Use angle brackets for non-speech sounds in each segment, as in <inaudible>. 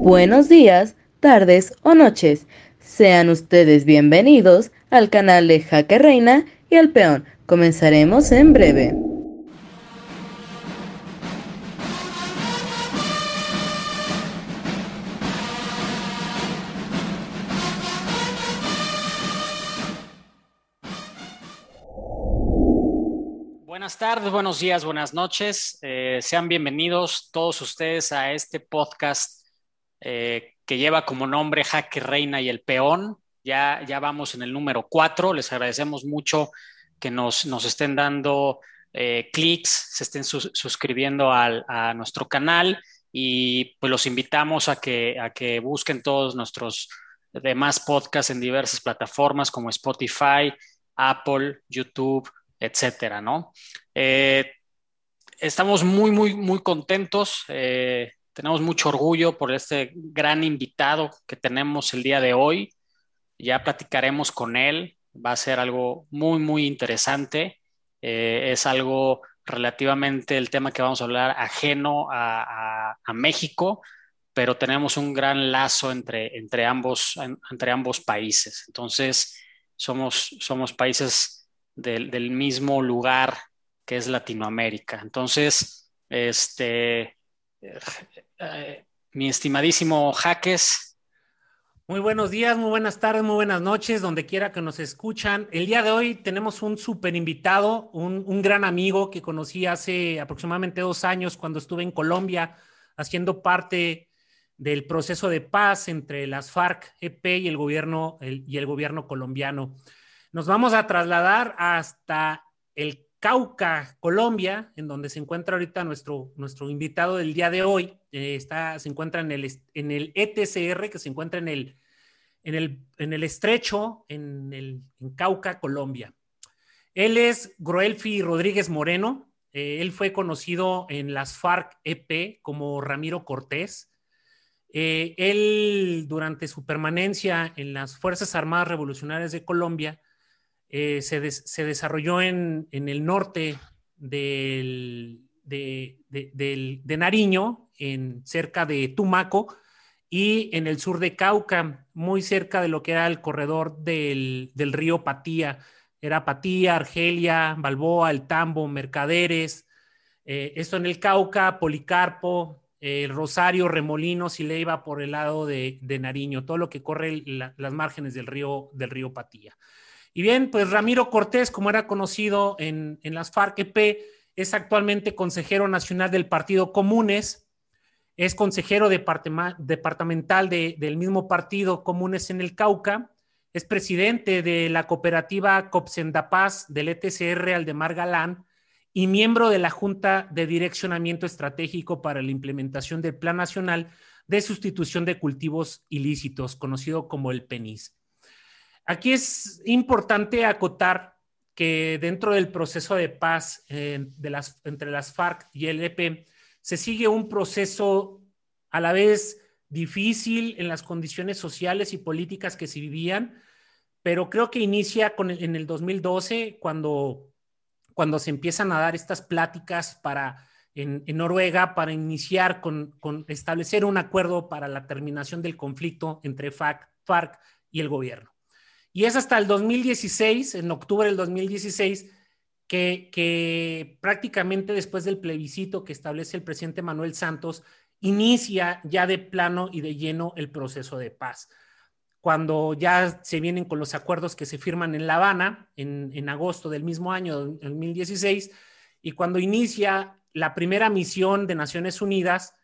Buenos días, tardes o noches. Sean ustedes bienvenidos al canal de Jaque Reina y al Peón. Comenzaremos en breve. Buenas tardes, buenos días, buenas noches. Eh, sean bienvenidos todos ustedes a este podcast eh, que lleva como nombre Jaque Reina y el Peón. Ya, ya vamos en el número cuatro. Les agradecemos mucho que nos, nos estén dando eh, clics, se estén suscribiendo al, a nuestro canal y pues los invitamos a que, a que busquen todos nuestros demás podcasts en diversas plataformas como Spotify, Apple, YouTube, etcétera, ¿no? Eh, estamos muy, muy, muy contentos. Tenemos mucho orgullo por este gran invitado que tenemos el día de hoy. Ya platicaremos con él. Va a ser algo muy, muy interesante. Eh, es algo relativamente el tema que vamos a hablar ajeno a, México, pero tenemos un gran lazo entre, entre, ambos, entre ambos países. Entonces, somos, somos países del, del mismo lugar que es Latinoamérica. Entonces, este, eh, mi estimadísimo Jaques. Muy buenos días, muy buenas tardes, muy buenas noches, donde quiera que nos escuchan. El día de hoy tenemos un súper invitado, un, gran amigo que conocí hace aproximadamente dos años cuando estuve en Colombia haciendo parte del proceso de paz entre las FARC-EP y el gobierno y el gobierno colombiano. Nos vamos a trasladar hasta el Cauca, Colombia, en donde se encuentra ahorita nuestro, nuestro invitado del día de hoy. Eh, está, se encuentra en el, en el ETCR, que se encuentra en el, en el, en el estrecho, en, el, en Cauca, Colombia. Él es Groelfi Rodríguez Moreno. Eh, él fue conocido en las FARC-EP como Ramiro Cortés. Eh, él, durante su permanencia en las Fuerzas Armadas Revolucionarias de Colombia, eh, se, se, desarrolló en, en, el norte del, de, de, de, Nariño, en, cerca de Tumaco, y en el sur de Cauca, muy cerca de lo que era el corredor del, del río Patía. Era Patía, Argelia, Balboa, El Tambo, Mercaderes. Eh, esto en el Cauca, Policarpo, el Rosario, Remolinos y Leiva por el lado de, de Nariño, todo lo que corre la, las márgenes del río, del río Patía. Y bien, pues Ramiro Cortés, como era conocido en, las FARC-EP, es actualmente consejero nacional del Partido Comunes, es consejero departamental de, del mismo partido Comunes en el Cauca, es presidente de la cooperativa Copsendapaz del ETCR Aldemar Galán y miembro de la Junta de Direccionamiento Estratégico para la Implementación del Plan Nacional de Sustitución de Cultivos Ilícitos, conocido como el PENIS. Aquí es importante acotar que dentro del proceso de paz entre las FARC y el EP se sigue un proceso a la vez difícil en las condiciones sociales y políticas que se vivían, pero creo que inicia con el, en el 2012 cuando, cuando se empiezan a dar estas pláticas para, en, Noruega para iniciar con, con, establecer un acuerdo para la terminación del conflicto entre FARC, FARC y el gobierno. Y es hasta el 2016, en octubre del 2016, que, que, prácticamente después del plebiscito que establece el presidente Manuel Santos, inicia ya de plano y de lleno el proceso de paz. Cuando ya se vienen con los acuerdos que se firman en La Habana en, en agosto del mismo año, 2016, y cuando inicia la primera misión de Naciones Unidas,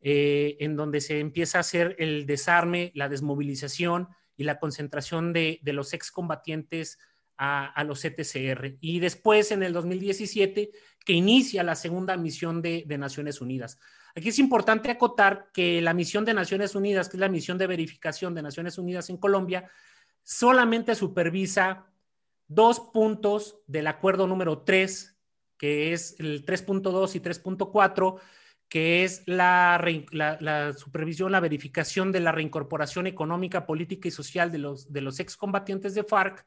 eh, en donde se empieza a hacer el desarme, la desmovilización, y la concentración de, de los excombatientes a, los ETCR. Y después, en el 2017, que inicia la segunda misión de, de, Naciones Unidas. Aquí es importante acotar que la misión de Naciones Unidas, que es la misión de verificación de Naciones Unidas en Colombia, solamente supervisa dos puntos del acuerdo número 3, que es el 3.2 y 3.4, que es la, supervisión, la verificación de la reincorporación económica, política y social de los, excombatientes de FARC,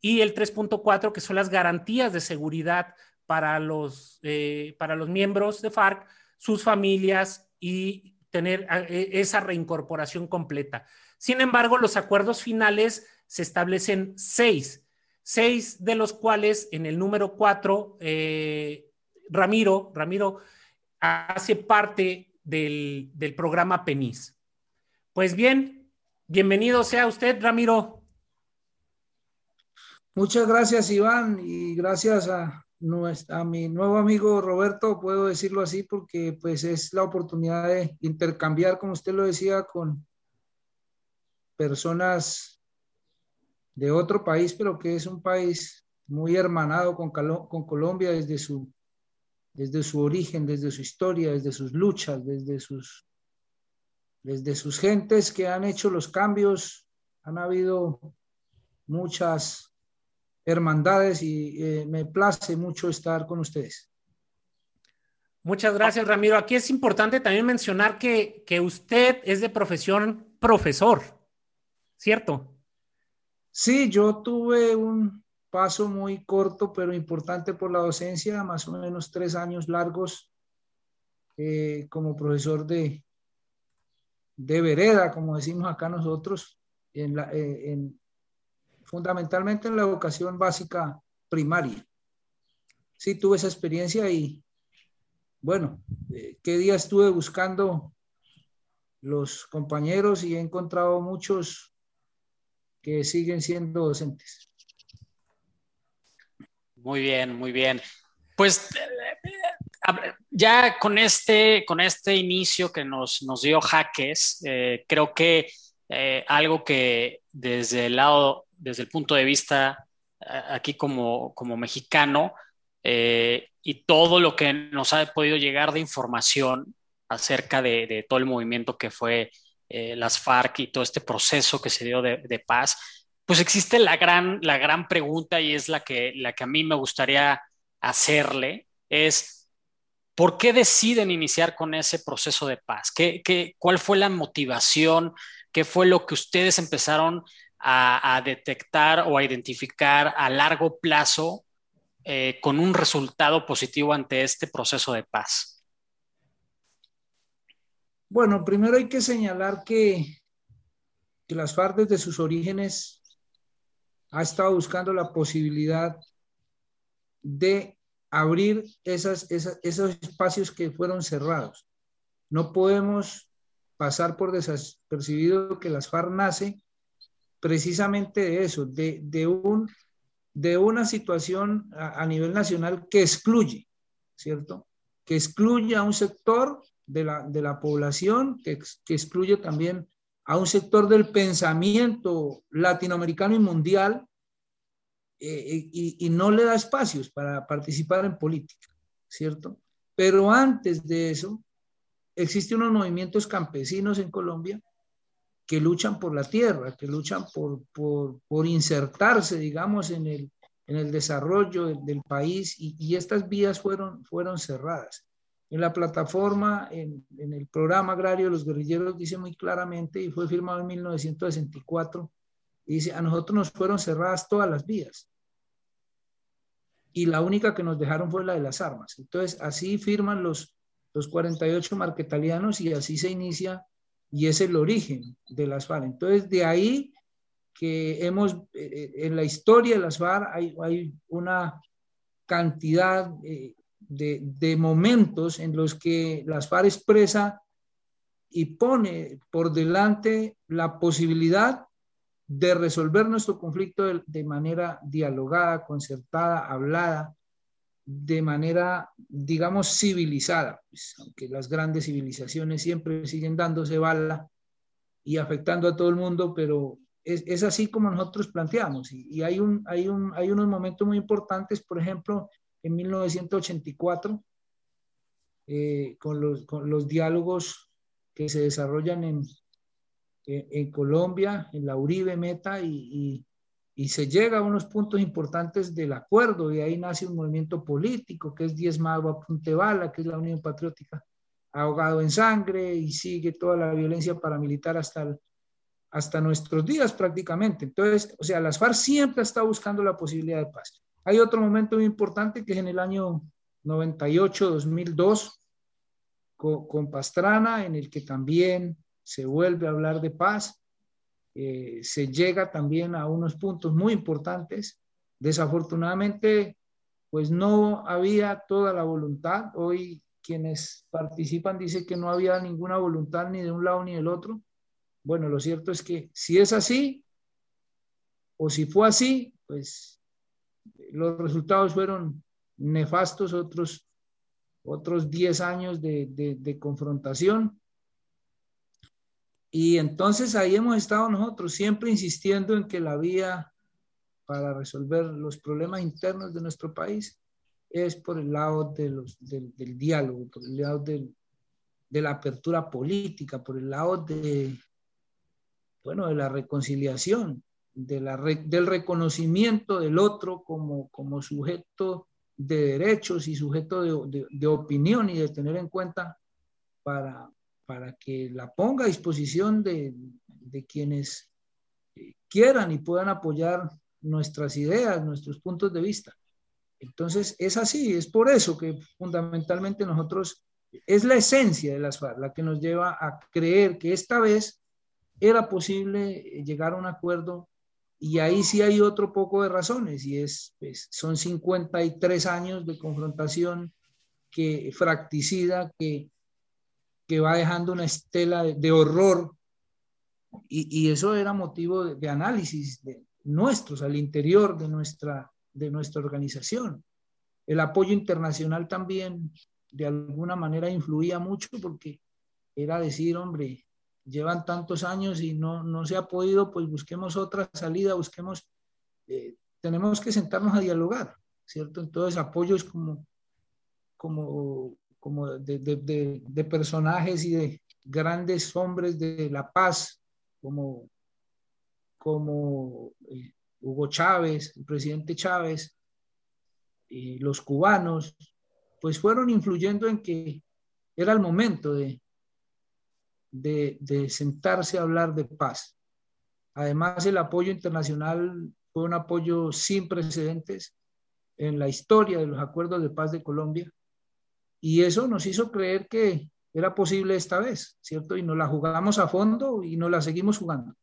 y el 3.4, que son las garantías de seguridad para los, eh, para los miembros de FARC, sus familias y tener e, esa reincorporación completa. Sin embargo, los acuerdos finales se establecen seis, seis de los cuales en el número cuatro, eh, Ramiro, Ramiro hace parte del, del programa PENIS. Pues bien, bienvenido sea usted, Ramiro. Muchas gracias, Iván, y gracias a, a mi nuevo amigo Roberto, puedo decirlo así, porque pues es la oportunidad de intercambiar, como usted lo decía, con personas de otro país, pero que es un país muy hermanado con, con Colombia desde su, desde su origen, desde su historia, desde sus luchas, desde sus, desde sus gentes que han hecho los cambios. Han habido muchas hermandades y eh, me place mucho estar con ustedes. Muchas gracias, Ramiro. Aquí es importante también mencionar que, que usted es de profesión profesor, ¿cierto? Sí, yo tuve un paso muy corto, pero importante por la docencia, más o menos tres años largos eh, como profesor de, de vereda, como decimos acá nosotros, eh, en, fundamentalmente en la educación básica primaria. Sí, tuve esa experiencia y, bueno, eh, qué día estuve buscando los compañeros y he encontrado muchos que siguen siendo docentes. Muy bien, muy bien. Pues ya con este, con este inicio que nos, nos dio Jaques, eh, creo que eh, algo que desde el lado desde el punto de vista aquí como, como mexicano eh, y todo lo que nos ha podido llegar de información acerca de, todo el movimiento que fue eh, las FARC y todo este proceso que se dio de, paz, pues existe la gran, la gran pregunta y es la que, la que a mí me gustaría hacerle, es ¿por qué deciden iniciar con ese proceso de paz? ¿Qué, qué, cuál fue la motivación? ¿Qué fue lo que ustedes empezaron a, detectar o a identificar a largo plazo eh, con un resultado positivo ante este proceso de paz? Bueno, primero hay que señalar que, que las FARC desde sus orígenes ha estado buscando la posibilidad de abrir esas, esos espacios que fueron cerrados. No podemos pasar por desapercibido que las FARC nace precisamente de eso, de, de, un, de una situación a, nivel nacional que excluye, ¿cierto? Que excluye a un sector de la, de la población, que, que excluye también a un sector del pensamiento latinoamericano y mundial eh, y, y, no le da espacios para participar en política, ¿cierto? Pero antes de eso, existen unos movimientos campesinos en Colombia que luchan por la tierra, que luchan por, por, por insertarse, digamos, en el, en el desarrollo del, país y, y, estas vías fueron, fueron cerradas. En la plataforma, en, en, el programa agrario, los guerrilleros dice muy claramente, y fue firmado en 1964, dice, a nosotros nos fueron cerradas todas las vías. Y la única que nos dejaron fue la de las armas. Entonces, así firman los, los 48 marquetalianos y así se inicia y es el origen de las FARC. Entonces, de ahí que hemos, eh, en la historia de las FARC hay, hay una cantidad eh, de, momentos en los que las FARC expresa y pone por delante la posibilidad de resolver nuestro conflicto de, de manera dialogada, concertada, hablada, de manera, digamos, civilizada, pues, aunque las grandes civilizaciones siempre siguen dándose bala y afectando a todo el mundo, pero es, es así como nosotros planteamos. Y, y, hay, un, hay, un, hay unos momentos muy importantes, por ejemplo, en 1984, eh, con, los, diálogos que se desarrollan en, Colombia, en la Uribe Meta y, se llega a unos puntos importantes del acuerdo y ahí nace un movimiento político que es diezmado a punte bala, que es la Unión Patriótica, ahogado en sangre y sigue toda la violencia paramilitar hasta, hasta nuestros días prácticamente. Entonces, o sea, las FARC siempre está buscando la posibilidad de paz. Hay otro momento muy importante que es en el año 98, 2002, con, Pastrana, en el que también se vuelve a hablar de paz. Eh, se llega también a unos puntos muy importantes. Desafortunadamente, pues no había toda la voluntad. Hoy quienes participan dicen que no había ninguna voluntad ni de un lado ni del otro. Bueno, lo cierto es que si es así, o si fue así, pues los resultados fueron nefastos, otros, otros 10 años de, de confrontación. Y entonces ahí hemos estado nosotros siempre insistiendo en que la vía para resolver los problemas internos de nuestro país es por el lado de los, del, diálogo, por el lado de la apertura política, por el lado de, bueno, de la reconciliación, de la, del reconocimiento del otro como, como sujeto de derechos y sujeto de, de, opinión y de tener en cuenta para, para que la ponga a disposición de, de quienes quieran y puedan apoyar nuestras ideas, nuestros puntos de vista. Entonces, es así, es por eso que fundamentalmente nosotros, es la esencia de las FARC la que nos lleva a creer que esta vez era posible llegar a un acuerdo y ahí sí hay otro poco de razones y es, pues, son 53 años de confrontación que fracticida, que, que va dejando una estela de, horror y, eso era motivo de, de análisis de, nuestros al interior de nuestra de nuestra organización. El apoyo internacional también de alguna manera influía mucho porque era decir, hombre, llevan tantos años y no, no se ha podido, pues busquemos otra salida, busquemos, eh, tenemos que sentarnos a dialogar, ¿cierto? Entonces apoyos como, como, como de, de, de, personajes y de grandes hombres de la paz, como, como eh, Hugo Chávez, el presidente Chávez, y los cubanos, pues fueron influyendo en que era el momento de, de, sentarse a hablar de paz. Además, el apoyo internacional fue un apoyo sin precedentes en la historia de los acuerdos de paz de Colombia. Y eso nos hizo creer que era posible esta vez, ¿cierto? Y nos la jugamos a fondo y nos la seguimos jugando.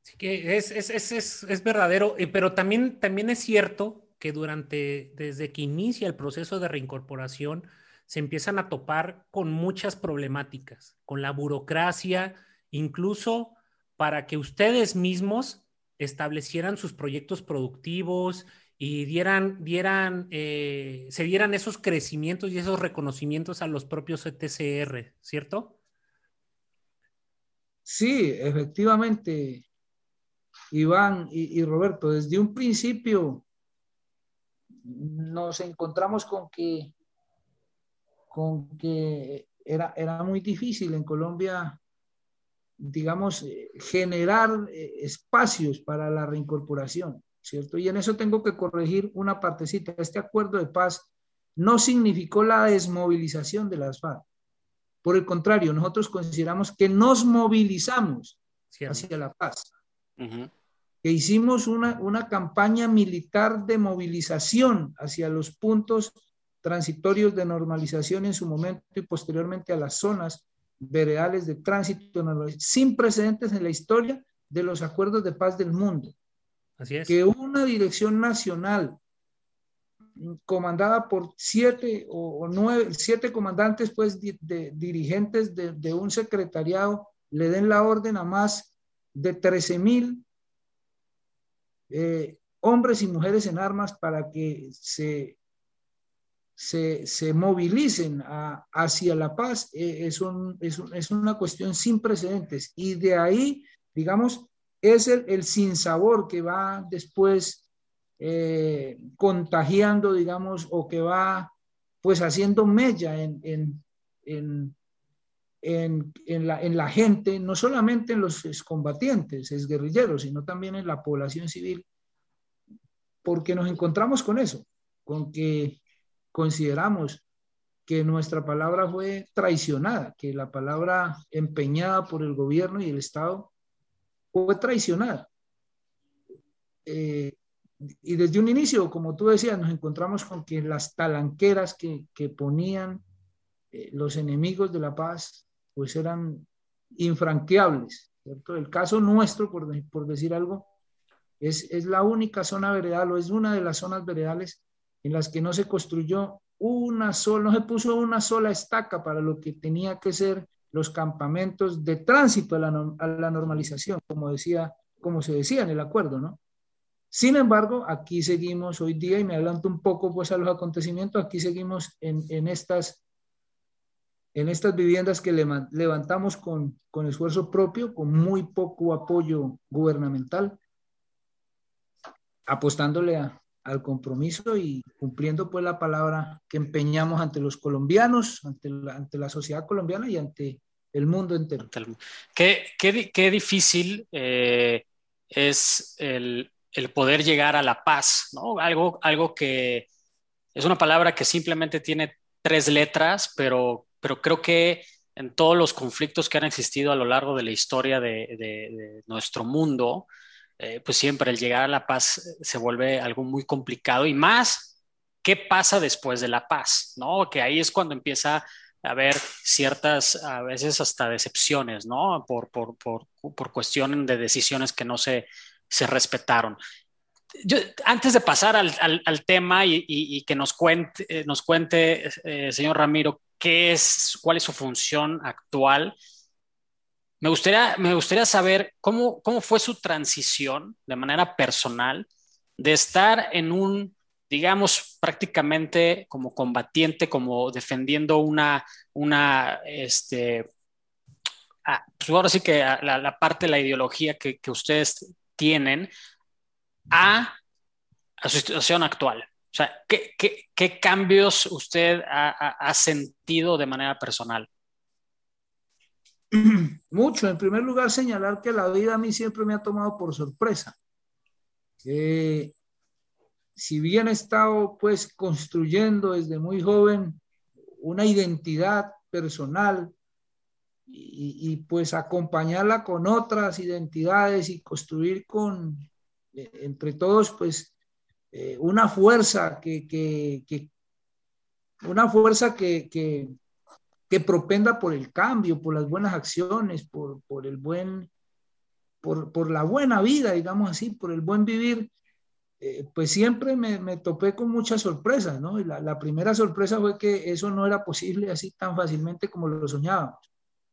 Sí que es, es, es, es verdadero, eh, pero también, también es cierto que durante, desde que inicia el proceso de reincorporación, se empiezan a topar con muchas problemáticas, con la burocracia, incluso para que ustedes mismos establecieran sus proyectos productivos y dieran, dieran, eh, se dieran esos crecimientos y esos reconocimientos a los propios ETCR, ¿cierto? Sí, efectivamente. Iván y, Roberto, desde un principio nos encontramos con que, con que era, era muy difícil en Colombia, digamos, eh, generar eh, espacios para la reincorporación, ¿cierto? Y en eso tengo que corregir una partecita. Este acuerdo de paz no significó la desmovilización de las FARC. Por el contrario, nosotros consideramos que nos movilizamos hacia la paz que hicimos una, una campaña militar de movilización hacia los puntos transitorios de normalización en su momento y posteriormente a las zonas veredales de tránsito sin precedentes en la historia de los acuerdos de paz del mundo. Así es. Que una dirección nacional comandada por siete o, nueve, siete comandantes, pues, de, dirigentes de, de, un secretariado, le den la orden a más de 13 mil eh, hombres y mujeres en armas para que se, se, movilicen hacia la paz eh, es, es, una cuestión sin precedentes. Y de ahí, digamos, es el, el sinsabor que va después eh, contagiando, digamos, o que va pues haciendo mella en, en en, la, en, la, gente, no solamente en los combatientes, es guerrilleros, sino también en la población civil, porque nos encontramos con eso, con que consideramos que nuestra palabra fue traicionada, que la palabra empeñada por el gobierno y el Estado fue traicionada. Eh, y desde un inicio, como tú decías, nos encontramos con que las talanqueras que, que ponían eh, los enemigos de la paz pues eran infranqueables. ¿cierto? El caso nuestro, por, por decir algo, es, es, la única zona veredal o es una de las zonas veredales en las que no se construyó una sola, no se puso una sola estaca para lo que tenía que ser los campamentos de tránsito a la, a la normalización, como decía, como se decía en el acuerdo, ¿no? Sin embargo, aquí seguimos hoy día, y me adelanto un poco pues a los acontecimientos, aquí seguimos en, en estas, en estas viviendas que levantamos con, con esfuerzo propio, con muy poco apoyo gubernamental, apostándole a, al compromiso y cumpliendo pues la palabra que empeñamos ante los colombianos, ante la, ante la sociedad colombiana y ante el mundo entero. Qué, qué, qué difícil eh, es el, el, poder llegar a la paz, ¿no? Algo, algo que es una palabra que simplemente tiene tres letras, pero, pero creo que en todos los conflictos que han existido a lo largo de la historia de, de, de nuestro mundo, eh, pues siempre el llegar a la paz se vuelve algo muy complicado y más, ¿qué pasa después de la paz? ¿No? Que ahí es cuando empieza a haber ciertas, a veces hasta decepciones, ¿no? Por, por, por, por cuestión de decisiones que no se, se respetaron. Yo, antes de pasar al, al, tema y, que nos cuente, eh, nos cuente eh, señor Ramiro, qué es, cuál es su función actual, me gustaría, me gustaría saber cómo, cómo fue su transición de manera personal de estar en un, digamos, prácticamente como combatiente, como defendiendo una, una este, pues ahora sí que la, la, parte de la ideología que, que ustedes tienen a, a, su situación actual. O sea, ¿qué, qué, qué cambios usted ha, ha, sentido de manera personal? <clears throat> Mucho. En primer lugar, señalar que la vida a mí siempre me ha tomado por sorpresa. Eh, si bien he estado pues construyendo desde muy joven una identidad personal y, pues acompañarla con otras identidades y construir con eh, entre todos pues eh, una fuerza que, que, una fuerza que que propenda por el cambio, por las buenas acciones, por, el buen, por, la buena vida, digamos así, por el buen vivir, eh, pues siempre me, topé con muchas sorpresas, ¿no? La, primera sorpresa fue que eso no era posible así tan fácilmente como lo soñábamos,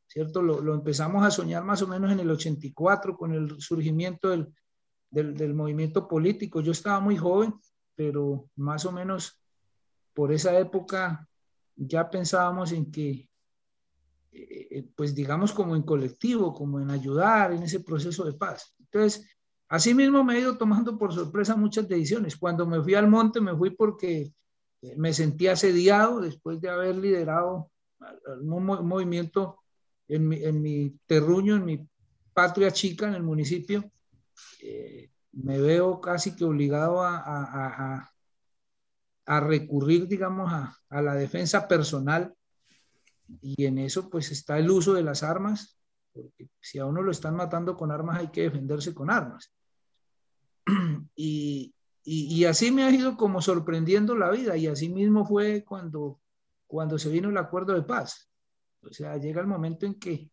¿cierto? Lo, empezamos a soñar más o menos en el 84 con el surgimiento del, del movimiento político. Yo estaba muy joven, pero más o menos por esa época ya pensábamos en que, eh, eh, pues digamos como en colectivo, como en ayudar en ese proceso de paz. Entonces, así mismo me he ido tomando por sorpresa muchas decisiones. Cuando me fui al monte, me fui porque eh, me sentí asediado después de haber liderado un movimiento en mi, en mi terruño, en mi patria chica, en el municipio. Me veo casi que obligado a, a recurrir, digamos, a, a, la defensa personal y en eso pues está el uso de las armas, porque si a uno lo están matando con armas hay que defenderse con armas. <clears throat> Y, y, así me ha ido como sorprendiendo la vida y así mismo fue cuando, cuando se vino el acuerdo de paz. O sea, llega el momento en que,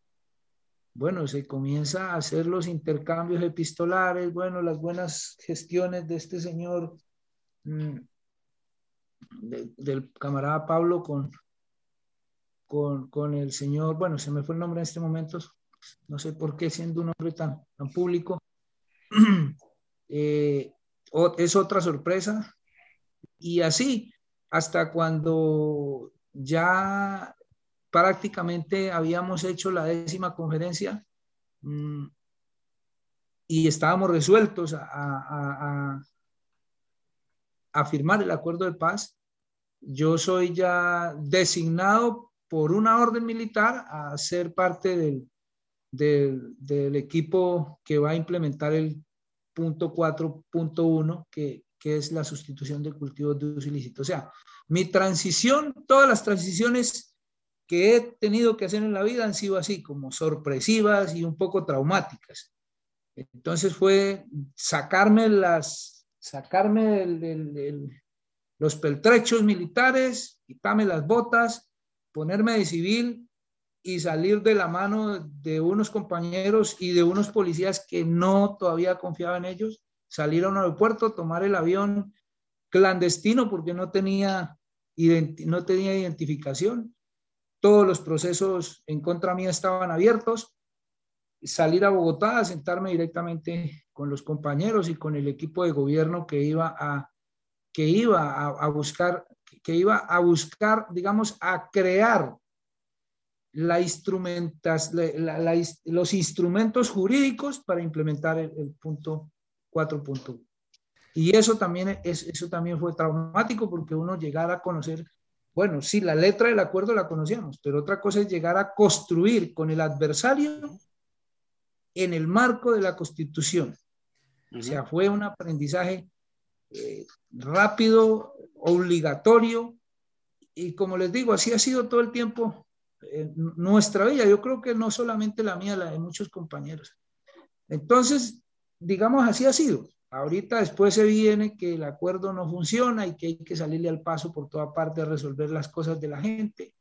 bueno, se comienza a hacer los intercambios epistolares, bueno, las buenas gestiones de este señor mmm, de, del camarada Pablo con, con, con, el señor, bueno, se me fue el nombre en este momento, no sé por qué siendo un hombre tan, tan público. <clears throat> eh, es otra sorpresa. Y así, hasta cuando ya prácticamente habíamos hecho la décima conferencia mmm, y estábamos resueltos a, a firmar el acuerdo de paz, yo soy ya designado por una orden militar a ser parte del, del, del equipo que va a implementar el punto 4.1, que, que es la sustitución de cultivos de uso ilícito. O sea, mi transición, todas las transiciones que he tenido que hacer en la vida han sido así, como sorpresivas y un poco traumáticas. Entonces fue sacarme las sacarme el, los peltrechos militares, quitarme las botas ponerme de civil y salir de la mano de unos compañeros y de unos policías que no todavía confiaba en ellos, salir a un aeropuerto, tomar el avión clandestino porque no tenía, no tenía identificación. Todos los procesos en contra mía estaban abiertos. Salir a Bogotá, sentarme directamente con los compañeros y con el equipo de gobierno que iba a, que iba a, buscar, que iba a buscar, digamos, a crear la instrumentas, los instrumentos jurídicos para implementar el, punto 4.1. Y eso también, es, eso también fue traumático porque uno llegara a conocer, bueno, sí, la letra del acuerdo la conocíamos, pero otra cosa es llegar a construir con el adversario en el marco de la Constitución. O sea, fue un aprendizaje eh, rápido, obligatorio, y como les digo, así ha sido todo el tiempo nuestra vida. Yo creo que no solamente la mía, la de muchos compañeros. Entonces, digamos, así ha sido. Ahorita después se viene que el acuerdo no funciona y que hay que salirle al paso por toda parte a resolver las cosas de la gente.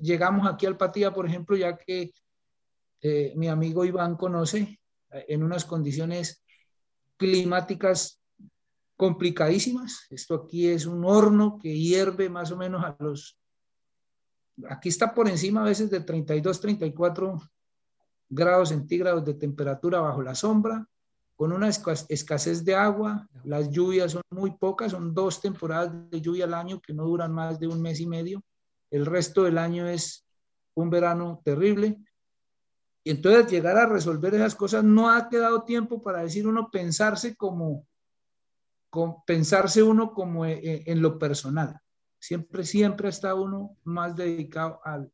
Llegamos aquí al Patía, por ejemplo, ya que eh, mi amigo Iván conoce, eh, en unas condiciones climáticas complicadísimas. Esto aquí es un horno que hierve más o menos a los aquí está por encima a veces de 32, 34 grados centígrados de temperatura bajo la sombra, con una escasez de agua, las lluvias son muy pocas, son dos temporadas de lluvia al año que no duran más de un mes y medio, el resto del año es un verano terrible. Y entonces llegar a resolver esas cosas no ha quedado tiempo para decir uno pensarse como, pensarse uno como eh, eh, en lo personal. Siempre, siempre está uno más dedicado al,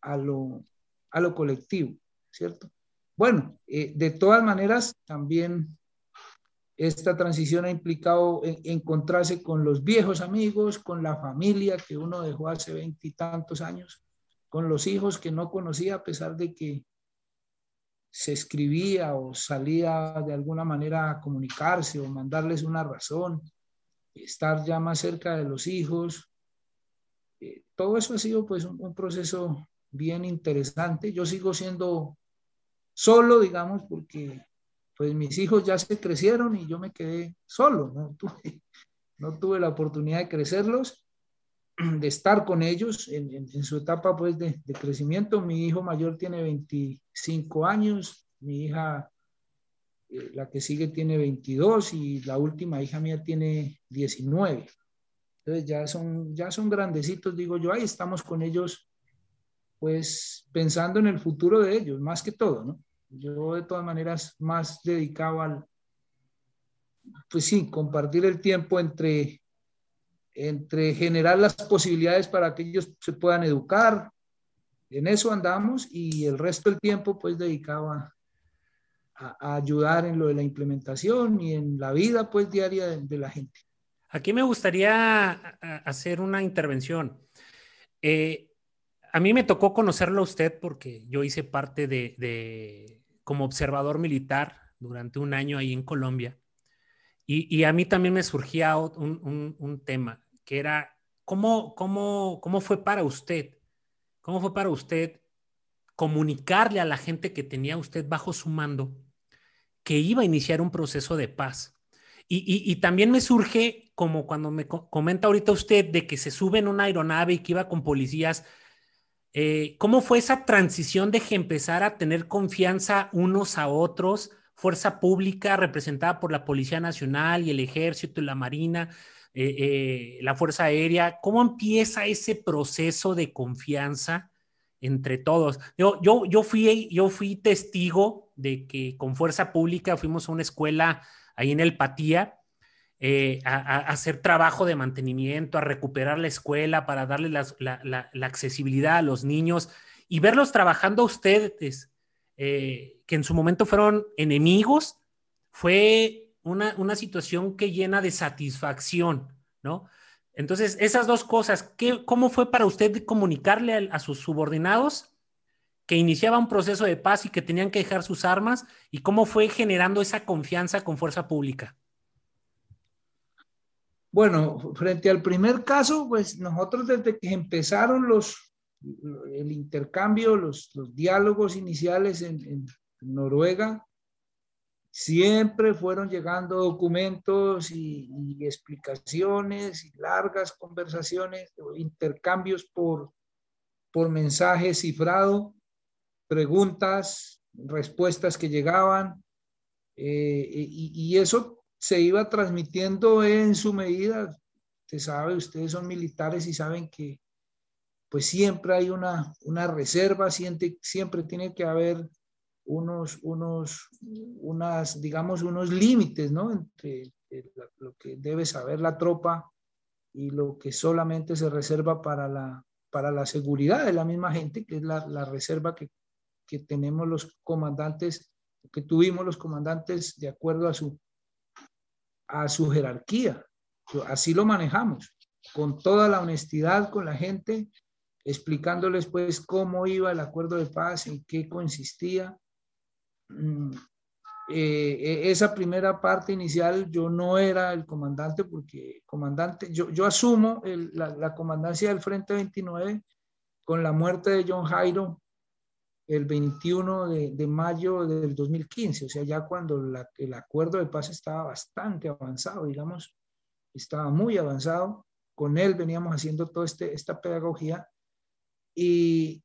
a, lo, a lo colectivo, ¿cierto? Bueno, eh, de todas maneras, también esta transición ha implicado encontrarse con los viejos amigos, con la familia que uno dejó hace veintitantos años, con los hijos que no conocía a pesar de que se escribía o salía de alguna manera a comunicarse o mandarles una razón estar ya más cerca de los hijos. Eh, todo eso ha sido pues un, proceso bien interesante. Yo sigo siendo solo, digamos, porque pues mis hijos ya se crecieron y yo me quedé solo, no <laughs> tuve, no tuve la oportunidad de crecerlos, <clears throat> de estar con ellos en, su etapa pues de, de, crecimiento. Mi hijo mayor tiene 25 años, mi hija eh, la que sigue tiene 22 y la última hija mía tiene 19. Entonces ya son, ya son grandecitos, digo yo, ahí estamos con ellos, pues pensando en el futuro de ellos, más que todo, ¿no? Yo de todas maneras más dedicado al, pues sí, compartir el tiempo entre, entre generar las posibilidades para que ellos se puedan educar, en eso andamos y el resto del tiempo pues dedicado a, a, ayudar en lo de la implementación y en la vida pues diaria de, la gente. Aquí me gustaría hacer una intervención. Eh, a mí me tocó conocerlo a usted porque yo hice parte de, como observador militar durante un año ahí en Colombia. Y, a mí también me surgía un, un, tema, que era, ¿cómo, cómo, ¿cómo fue para usted? ¿Cómo fue para usted comunicarle a la gente que tenía usted bajo su mando que iba a iniciar un proceso de paz. Y, también me surge, como cuando me comenta ahorita usted, de que se sube en una aeronave y que iba con policías, eh, ¿cómo fue esa transición de empezar a tener confianza unos a otros? Fuerza pública representada por la Policía Nacional y el Ejército y la Marina, eh, eh, la Fuerza Aérea. ¿Cómo empieza ese proceso de confianza entre todos? Yo, yo, yo, fui, yo fui testigo de que con fuerza pública fuimos a una escuela ahí en el Patía eh, a, hacer trabajo de mantenimiento, a recuperar la escuela para darle la, accesibilidad a los niños y verlos trabajando a ustedes, que en su momento fueron enemigos, fue una, situación que llena de satisfacción, ¿no? Entonces, esas dos cosas, ¿qué, ¿cómo fue para usted comunicarle a sus subordinados? que iniciaba un proceso de paz y que tenían que dejar sus armas y cómo fue generando esa confianza con fuerza pública. Bueno, frente al primer caso, pues nosotros desde que empezaron los, el intercambio, los, diálogos iniciales en, Noruega, siempre fueron llegando documentos y, explicaciones y largas conversaciones, intercambios por, por mensaje cifrado, preguntas, respuestas que llegaban, eh, y, eso se iba transmitiendo en su medida. Usted sabe, ustedes son militares y saben que pues siempre hay una, una reserva, siempre, siempre tiene que haber unos, unos, unas, digamos, unos límites, ¿no? Entre lo que debe saber la tropa y lo que solamente se reserva para la, para la seguridad de la misma gente, que es la, la reserva que, que tenemos los comandantes, que tuvimos los comandantes de acuerdo a su, a su jerarquía. Así lo manejamos, con toda la honestidad con la gente, explicándoles pues cómo iba el acuerdo de paz, en qué consistía. Mm, eh, e, esa primera parte inicial yo no era el comandante porque comandante, yo, yo asumo la, la, comandancia del Frente 29 con la muerte de John Jairo el 21 de, de mayo del 2015, o sea, ya cuando la, el acuerdo de paz estaba bastante avanzado, digamos, estaba muy avanzado, con él veníamos haciendo toda este, esta pedagogía y,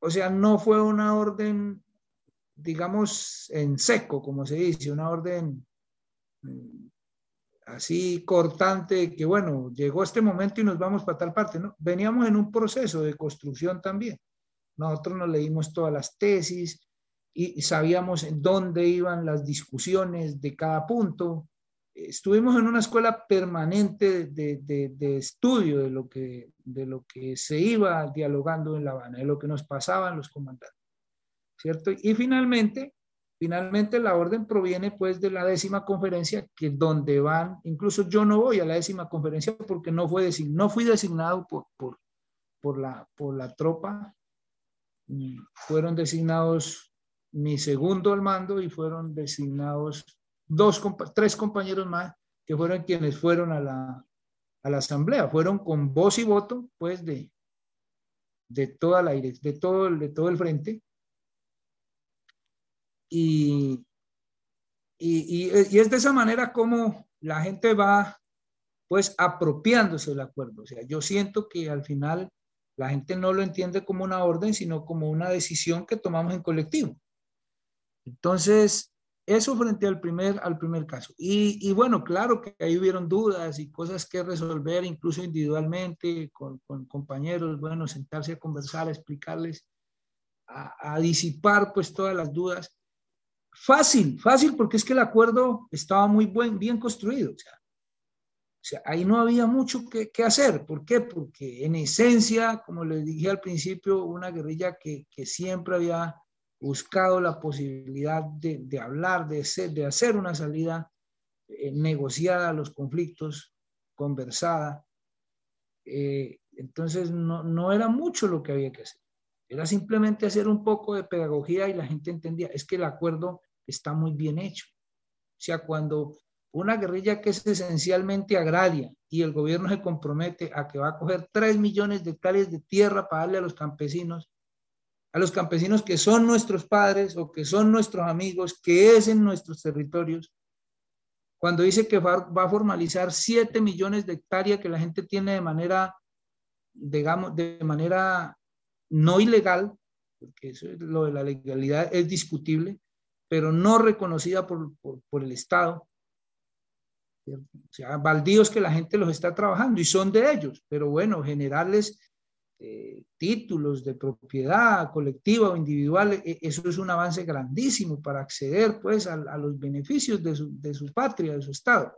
o sea, no fue una orden, digamos, en seco, como se dice, una orden mm, así cortante, que bueno, llegó este momento y nos vamos para tal parte, ¿no? Veníamos en un proceso de construcción también. Nosotros nos leímos todas las tesis y sabíamos en dónde iban las discusiones de cada punto estuvimos en una escuela permanente de, estudio de lo, que, de lo que se iba dialogando en La Habana, de lo que nos pasaban los comandantes, ¿cierto? Y finalmente, finalmente la orden proviene pues de la décima conferencia, que donde van, incluso yo no voy a la décima conferencia porque no, fue no fui designado por, por, por, la, por la tropa, mm, fueron designados mi segundo al mando y fueron designados dos, tres compañeros más que fueron quienes fueron a la, a la asamblea, fueron con voz y voto, pues, de, de toda la de todo, de todo el frente. Y, y, y, es de esa manera como la gente va, pues, apropiándose del acuerdo. O sea, yo siento que al final la gente no lo entiende como una orden, sino como una decisión que tomamos en colectivo. Entonces, eso frente al primer, al primer caso. Y, bueno, claro que ahí hubieron dudas y cosas que resolver, incluso individualmente, con, compañeros, bueno, sentarse a conversar, a explicarles, a, disipar pues todas las dudas. Fácil, fácil, porque es que el acuerdo estaba muy buen, bien construido. O sea, ahí no había mucho que, que, hacer. ¿Por qué? Porque en esencia, como les dije al principio, una guerrilla que, que siempre había buscado la posibilidad de, hablar, de, de hacer una salida eh, negociada a los conflictos, conversada. Eh, entonces no, no era mucho lo que había que hacer. Era simplemente hacer un poco de pedagogía y la gente entendía, es que el acuerdo está muy bien hecho. O sea, cuando una guerrilla que es esencialmente agraria y el gobierno se compromete a que va a coger 3 millones de hectáreas de tierra para darle a los campesinos, a los campesinos que son nuestros padres o que son nuestros amigos, que es en nuestros territorios, cuando dice que va, a formalizar 7 millones de hectáreas que la gente tiene de manera, digamos, de manera no ilegal, porque eso es lo de la legalidad es discutible, pero no reconocida por, por el Estado. O sea, baldíos que la gente los está trabajando y son de ellos, pero bueno, generarles eh, títulos de propiedad colectiva o individual, e, eso es un avance grandísimo para acceder pues a, los beneficios de su, de su, patria, de su Estado.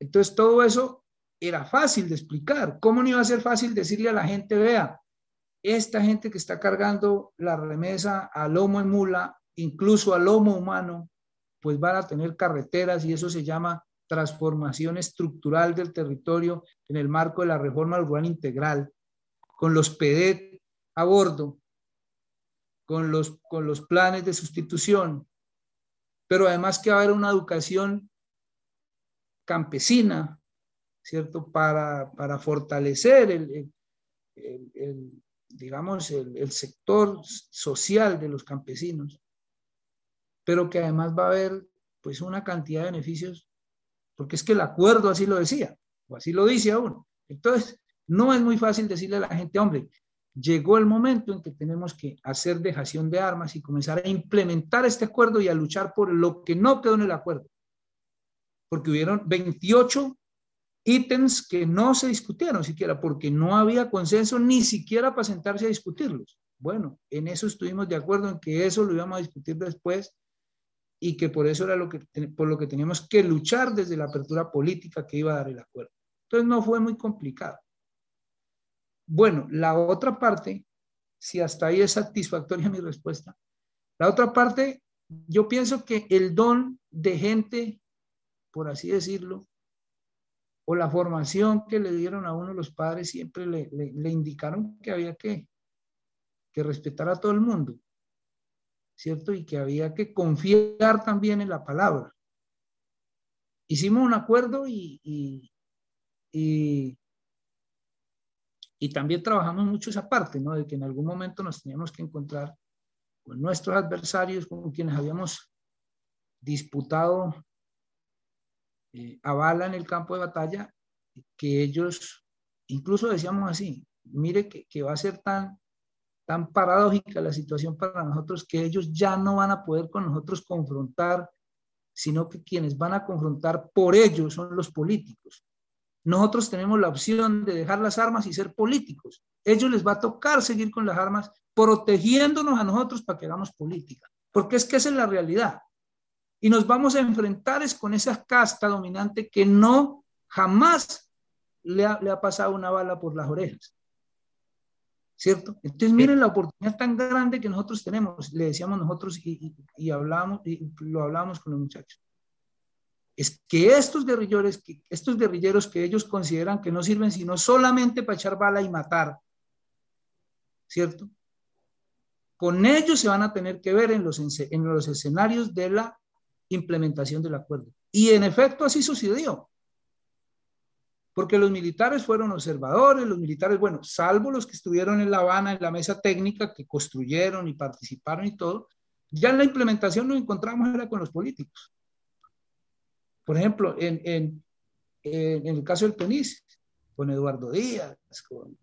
Entonces todo eso era fácil de explicar. ¿Cómo no iba a ser fácil decirle a la gente, vea, esta gente que está cargando la remesa a lomo en mula, incluso a lomo humano, pues van a tener carreteras y eso se llama transformación estructural del territorio en el marco de la reforma urbana integral con los PEDET a bordo, con los, con los planes de sustitución, pero además que va a haber una educación campesina, ¿cierto? Para, para fortalecer el, digamos, el, sector social de los campesinos, pero que además va a haber pues una cantidad de beneficios, porque es que el acuerdo así lo decía, o así lo dice aún. Entonces, no es muy fácil decirle a la gente, hombre, llegó el momento en que tenemos que hacer dejación de armas y comenzar a implementar este acuerdo y a luchar por lo que no quedó en el acuerdo. Porque hubieron 28 ítems que no se discutieron siquiera, porque no había consenso ni siquiera para sentarse a discutirlos. Bueno, en eso estuvimos de acuerdo en que eso lo íbamos a discutir después y que por eso era lo que, por lo que teníamos que luchar desde la apertura política que iba a dar el acuerdo. Entonces no fue muy complicado. Bueno, la otra parte, si hasta ahí es satisfactoria <laughs> mi respuesta, la otra parte, yo pienso que el don de gente, por así decirlo, o la formación que le dieron a uno los padres, siempre le, indicaron que había que, que respetar a todo el mundo, ¿cierto? Y que había que confiar también en la palabra. Hicimos un acuerdo y, y también trabajamos mucho esa parte, ¿no? De que en algún momento nos teníamos que encontrar con nuestros adversarios, con quienes habíamos disputado eh, a bala en el campo de batalla, que ellos, incluso decíamos así, mire que va a ser tan, tan paradójica la situación para nosotros que ellos ya no van a poder con nosotros confrontar, sino que quienes van a confrontar por ellos son los políticos. Nosotros tenemos la opción de dejar las armas y ser políticos. Ellos les va a tocar seguir con las armas, protegiéndonos a nosotros para que hagamos política. Porque es que esa es la realidad. Y nos vamos a enfrentar es con esa casta dominante que no jamás le ha, le ha pasado una bala por las orejas. ¿Cierto? Entonces miren la oportunidad tan grande que nosotros tenemos, le decíamos nosotros y, y, hablamos, y lo hablamos con los muchachos es que estos guerrilleros, que, estos guerrilleros que ellos consideran que no sirven sino solamente para echar bala y matar, ¿cierto? Con ellos se van a tener que ver en los, en los escenarios de la implementación del acuerdo. Y en efecto así sucedió. Porque los militares fueron observadores, los militares, bueno, salvo los que estuvieron en La Habana en la mesa técnica, que construyeron y participaron y todo, ya en la implementación nos encontramos era con los políticos. Por ejemplo, en, en, en, el caso del PENIS, con Eduardo Díaz, con,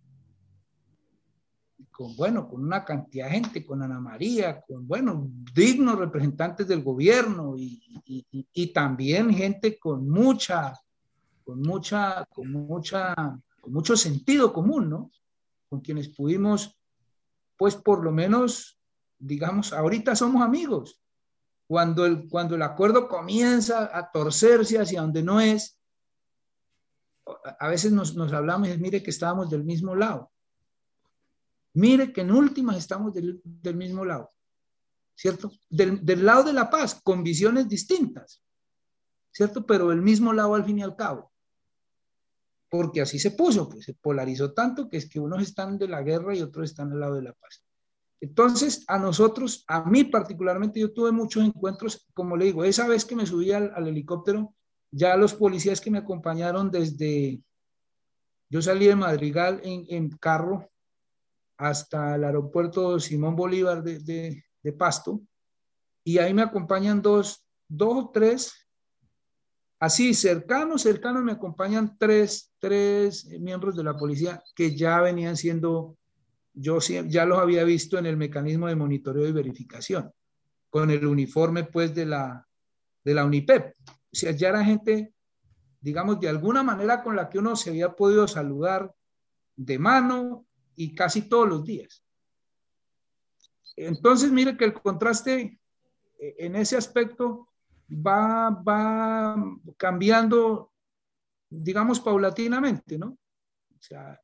con, bueno, con una cantidad de gente, con Ana María, con, bueno, dignos representantes del gobierno y, y, y también gente con mucha, con mucha, con mucha, con mucho sentido común, ¿no? Con quienes pudimos, pues por lo menos, digamos, ahorita somos amigos, cuando el, cuando el acuerdo comienza a torcerse hacia donde no es, a veces nos, nos hablamos y mire que estábamos del mismo lado. Mire que en últimas estamos del, del mismo lado, ¿cierto? Del, del, lado de la paz, con visiones distintas, ¿cierto? Pero el mismo lado al fin y al cabo. Porque así se puso, pues se polarizó tanto que es que unos están de la guerra y otros están al lado de la paz. Entonces, a nosotros, a mí particularmente, yo tuve muchos encuentros, como le digo, esa vez que me subí al, helicóptero, ya los policías que me acompañaron desde, yo salí de Madrigal en, carro hasta el aeropuerto Simón Bolívar de, Pasto, y ahí me acompañan dos, dos o tres, así cercanos, cercanos, me acompañan tres, tres miembros de la policía que ya venían siendo yo ya los había visto en el mecanismo de monitoreo y verificación, con el uniforme pues de la, de la UNIPEP. O sea, ya era gente, digamos, de alguna manera con la que uno se había podido saludar de mano y casi todos los días. Entonces, mire que el contraste eh, en ese aspecto va, va cambiando, digamos, paulatinamente, ¿no? O sea,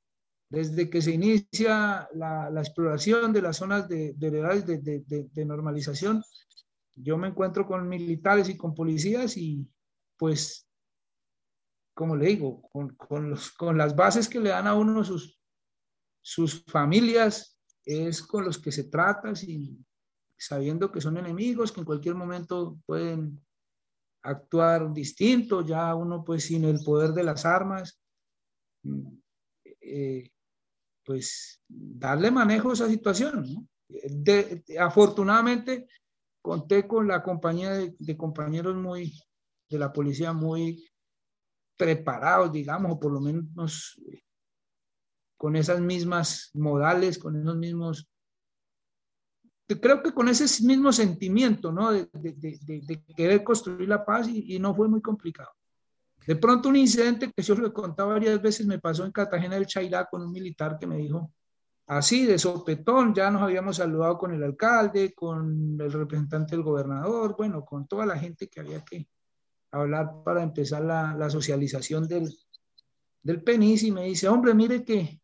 desde que se inicia la, exploración de las zonas de, de, normalización, yo me encuentro con militares y con policías y pues, como le digo, con, las bases que le dan a uno sus, sus familias, es con los que se trata, y sabiendo que son enemigos, que en cualquier momento pueden actuar distinto, ya uno pues sin el poder de las armas. Eh, pues darle manejo a esa situación. afortunadamente conté con la compañía de, compañeros muy de la policía muy preparados, digamos, o por lo menos con esas mismas modales, con esos mismos, creo que con ese mismo sentimiento, ¿no? De, querer construir la paz y, no fue muy complicado. De pronto un incidente que yo lo he contado varias veces me pasó en Cartagena del Chairá con un militar que me dijo, así de sopetón, ya nos habíamos saludado con el alcalde, con el representante del gobernador, bueno, con toda la gente que había que hablar para empezar la, la socialización del, del PENIS y me dice, hombre, mire que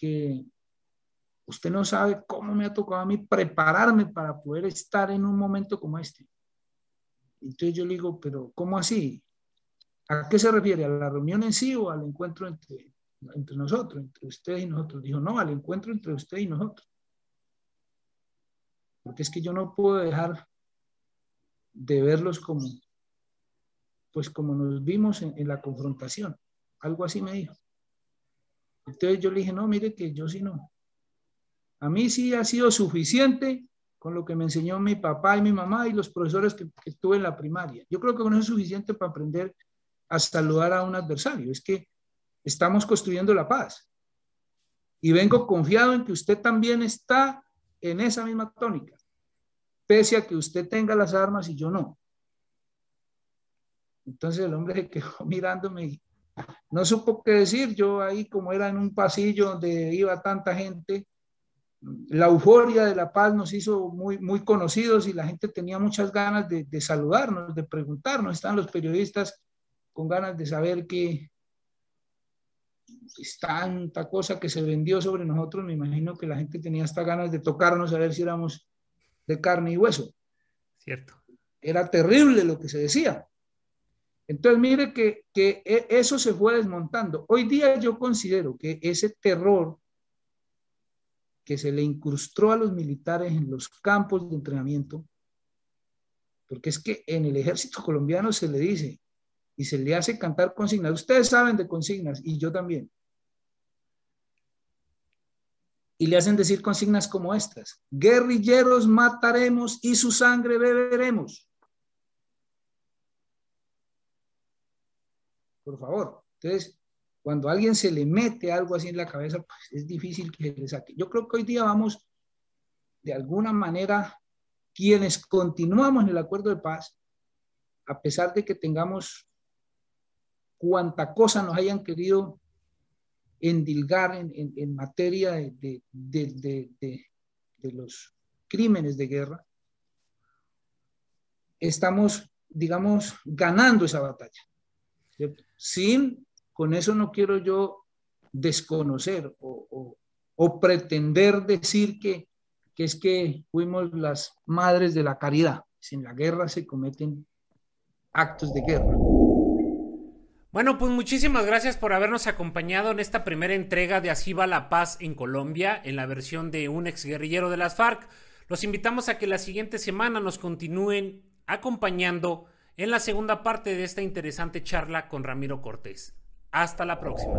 que usted no sabe cómo me ha tocado a mí prepararme para poder estar en un momento como este. Entonces yo le digo, pero ¿cómo así? ¿A qué se refiere? ¿A la reunión en sí o al encuentro entre, entre nosotros, entre usted y nosotros? Dijo, no, al encuentro entre usted y nosotros. Porque es que yo no puedo dejar de verlos como, pues como nos vimos en la confrontación. Algo así me dijo. Entonces yo le dije, no, mire que yo sí no. A mí sí ha sido suficiente con lo que me enseñó mi papá y mi mamá y los profesores que, que tuve en la primaria. Yo creo que no es suficiente para aprender a saludar a un adversario. Es que estamos construyendo la paz. Y vengo confiado en que usted también está en esa misma tónica, pese a que usted tenga las armas y yo no. Entonces el hombre se quedó <laughs> mirándome no supo qué decir, yo ahí como era en un pasillo donde iba tanta gente, la euforia de la paz nos hizo muy, muy conocidos y la gente tenía muchas ganas de, saludarnos, de preguntarnos, están los periodistas con ganas de saber qué es tanta cosa que se vendió sobre nosotros, me imagino que la gente tenía hasta ganas de tocarnos a ver si éramos de carne y hueso. Cierto. Era terrible lo que se decía. Entonces, mire que, que e, eso se fue desmontando. Hoy día yo considero que ese terror que se le incrustó a los militares en los campos de entrenamiento, porque es que en el ejército colombiano se le dice y se le hace cantar consignas. Ustedes saben de consignas y yo también. Y le hacen decir consignas como estas. Guerrilleros mataremos y su sangre beberemos. por favor. Entonces, cuando a alguien se le mete algo así en la cabeza, pues es difícil que le saque. Yo creo que hoy día vamos, de alguna manera, quienes continuamos en el acuerdo de paz, a pesar de que tengamos cuanta cosa nos hayan querido endilgar en, materia de, de los crímenes de guerra, estamos, digamos, ganando esa batalla. Sin, con eso no quiero yo desconocer o, pretender decir que, que es que fuimos las madres de la caridad. Sin la guerra se cometen actos de guerra. Bueno, pues muchísimas gracias por habernos acompañado en esta primera entrega de Así va la paz en Colombia, en la versión de un exguerrillero de las FARC. Los invitamos a que la siguiente semana nos continúen acompañando en la segunda parte de esta interesante charla con Ramiro Cortés. Hasta la próxima.